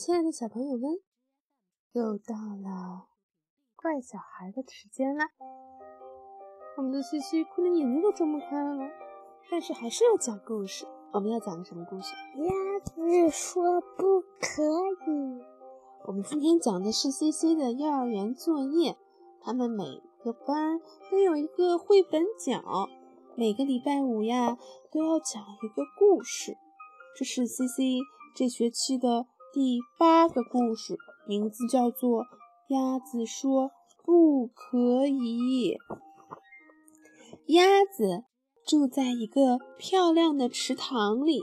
亲爱的小朋友们，又到了怪小孩的时间啦！我们的西西哭的眼睛都睁不开了，但是还是要讲故事。我们要讲个什么故事？鸭子说不可以。我们今天讲的是西西的幼儿园作业，他们每个班都有一个绘本角，每个礼拜五呀都要讲一个故事。这是西西这学期的。第八个故事名字叫做《鸭子说不可以》。鸭子住在一个漂亮的池塘里，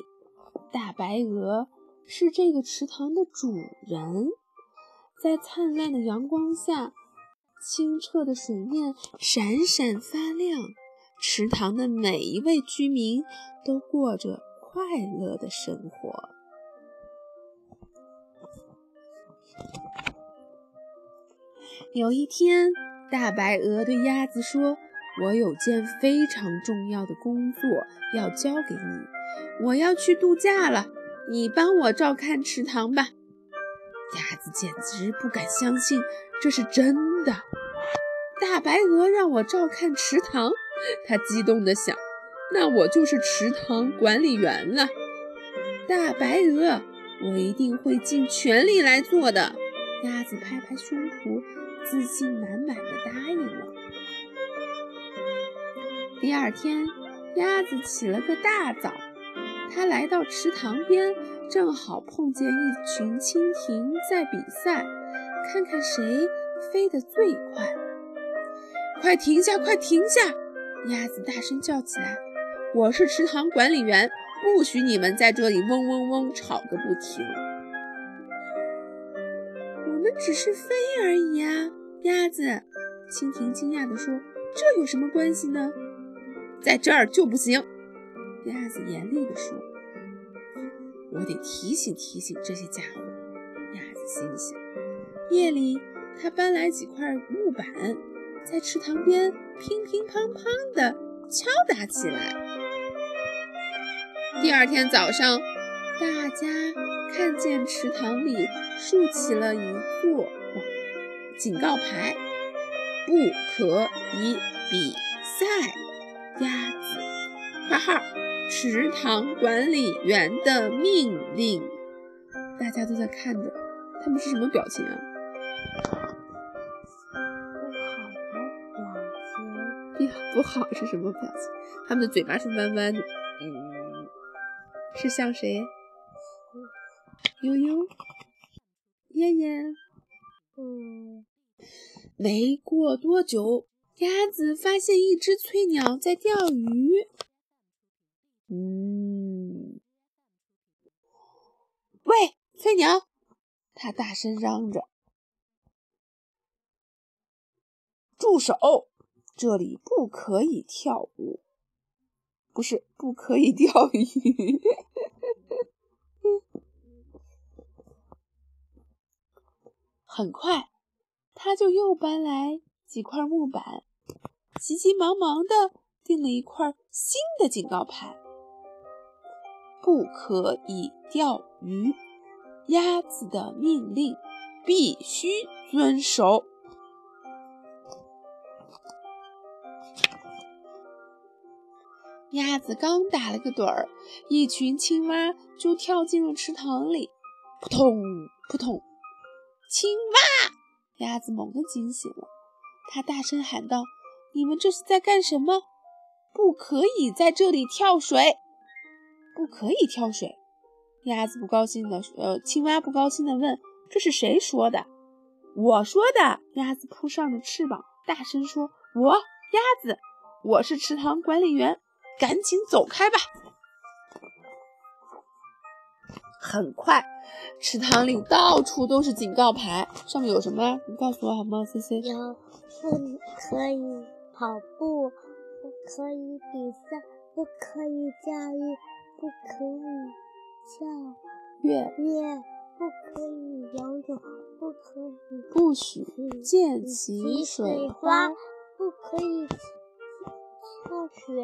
大白鹅是这个池塘的主人。在灿烂的阳光下，清澈的水面闪闪发亮，池塘的每一位居民都过着快乐的生活。有一天，大白鹅对鸭子说：“我有件非常重要的工作要交给你，我要去度假了，你帮我照看池塘吧。”鸭子简直不敢相信这是真的。大白鹅让我照看池塘，它激动地想：“那我就是池塘管理员了。”大白鹅，我一定会尽全力来做的。鸭子拍拍胸脯。自信满满的答应了。第二天，鸭子起了个大早，它来到池塘边，正好碰见一群蜻蜓在比赛，看看谁飞得最快。快停下！快停下！鸭子大声叫起来：“我是池塘管理员，不许你们在这里嗡嗡嗡吵个不停。”我们只是飞而已啊。鸭子，蜻蜓惊讶地说：“这有什么关系呢？在这儿就不行。”鸭子严厉地说：“我得提醒提醒这些家伙。”鸭子心想。夜里，他搬来几块木板，在池塘边乒乒乓乓地敲打起来。第二天早上，大家看见池塘里竖起了一座。警告牌，不可以比赛。鸭子，括号，池塘管理员的命令。大家都在看着，他们是什么表情啊？不好的表情。不好是什么表情？他们的嘴巴是弯弯的。嗯，是像谁？悠悠，燕燕。嗯，没过多久，鸭子发现一只翠鸟在钓鱼。嗯，喂，翠鸟！它大声嚷着：“住手！这里不可以跳舞，不是不可以钓鱼。”很快，他就又搬来几块木板，急急忙忙地订了一块新的警告牌：不可以钓鱼，鸭子的命令必须遵守。鸭子刚打了个盹儿，一群青蛙就跳进了池塘里，扑通扑通。青蛙，鸭子猛地惊醒了，它大声喊道：“你们这是在干什么？不可以在这里跳水，不可以跳水！”鸭子不高兴的，呃，青蛙不高兴的问：“这是谁说的？”“我说的。”鸭子扑上了翅膀，大声说：“我，鸭子，我是池塘管理员，赶紧走开吧！”很快，池塘里到处都是警告牌，上面有什么？你告诉我好吗？C C 有，不可以跑步，不可以比赛，不可以驾驭，不可以跳跃跃，不可以游泳，不可以不许溅起水花，不可以跳水，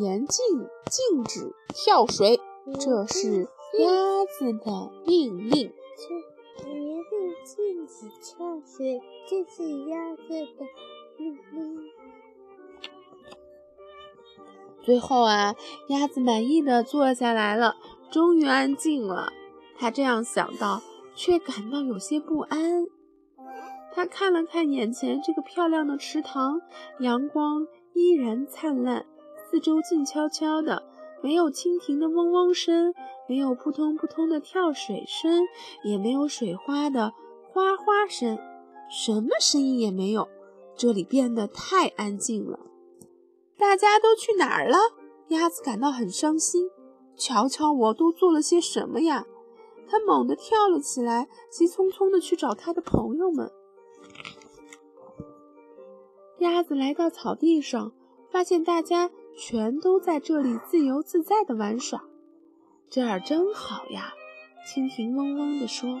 严禁禁止跳水，这是。鸭子的命令。却决定禁止跳水，这是鸭子的命令。最后啊，鸭子满意的坐下来了，终于安静了。他这样想到，却感到有些不安。他看了看眼前这个漂亮的池塘，阳光依然灿烂，四周静悄悄的，没有蜻蜓的嗡嗡声，没有扑通扑通的跳水声，也没有水花的哗哗声，什么声音也没有。这里变得太安静了。大家都去哪儿了？鸭子感到很伤心。瞧瞧，我都做了些什么呀？它猛地跳了起来，急匆匆地去找它的朋友们。鸭子来到草地上，发现大家全都在这里自由自在地玩耍。这儿真好呀！蜻蜓嗡嗡地说：“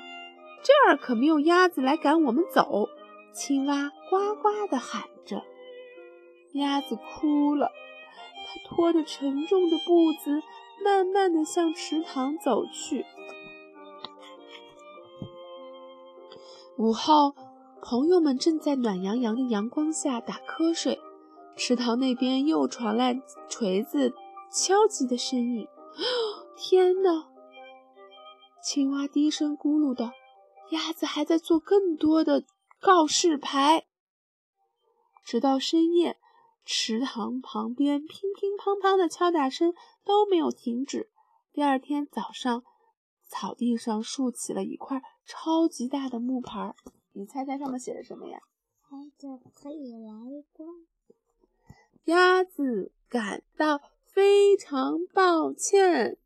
这儿可没有鸭子来赶我们走。”青蛙呱呱地喊着。鸭子哭了，它拖着沉重的步子，慢慢地向池塘走去。午后。朋友们正在暖洋洋的阳光下打瞌睡，池塘那边又传来锤子敲击的声音。天哪！青蛙低声咕噜道：“鸭子还在做更多的告示牌。”直到深夜，池塘旁边乒乒乓乓的敲打声都没有停止。第二天早上，草地上竖起了一块超级大的木牌。你猜猜上面写的什么呀？孩子可以来观。鸭子感到非常抱歉。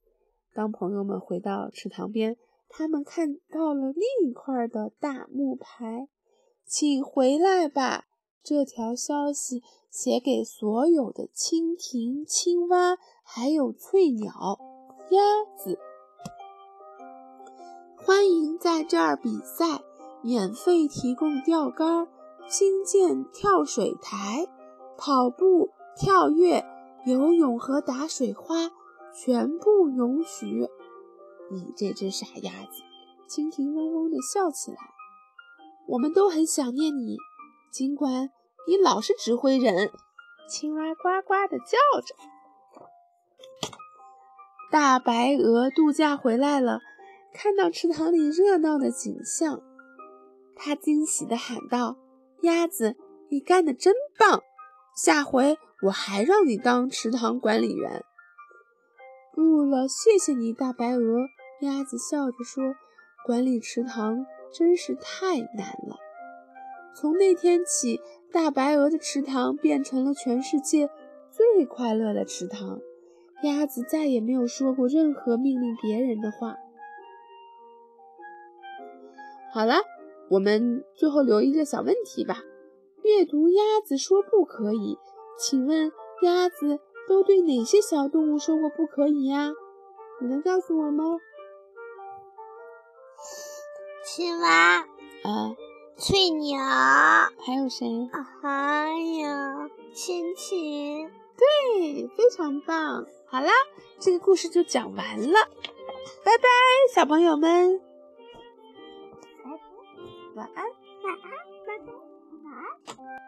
当朋友们回到池塘边，他们看到了另一块的大木牌，请回来吧。这条消息写给所有的蜻蜓、青蛙，还有翠鸟、鸭子，欢迎在这儿比赛。免费提供钓竿，新建跳水台，跑步、跳跃、游泳和打水花全部允许。你这只傻鸭子！蜻蜓嗡嗡地笑起来。我们都很想念你，尽管你老是指挥人。青蛙呱呱地叫着。大白鹅度假回来了，看到池塘里热闹的景象。它惊喜地喊道：“鸭子，你干得真棒！下回我还让你当池塘管理员。”不了，谢谢你，大白鹅。鸭子笑着说：“管理池塘真是太难了。”从那天起，大白鹅的池塘变成了全世界最快乐的池塘。鸭子再也没有说过任何命令别人的话。好了。我们最后留一个小问题吧。阅读鸭子说不可以，请问鸭子都对哪些小动物说过不可以呀？你能告诉我吗？青蛙啊，翠鸟，还有谁？还有蜻蜓。对，非常棒。好啦，这个故事就讲完了，拜拜，小朋友们。晚安，晚安，晚安，晚安，晚安。you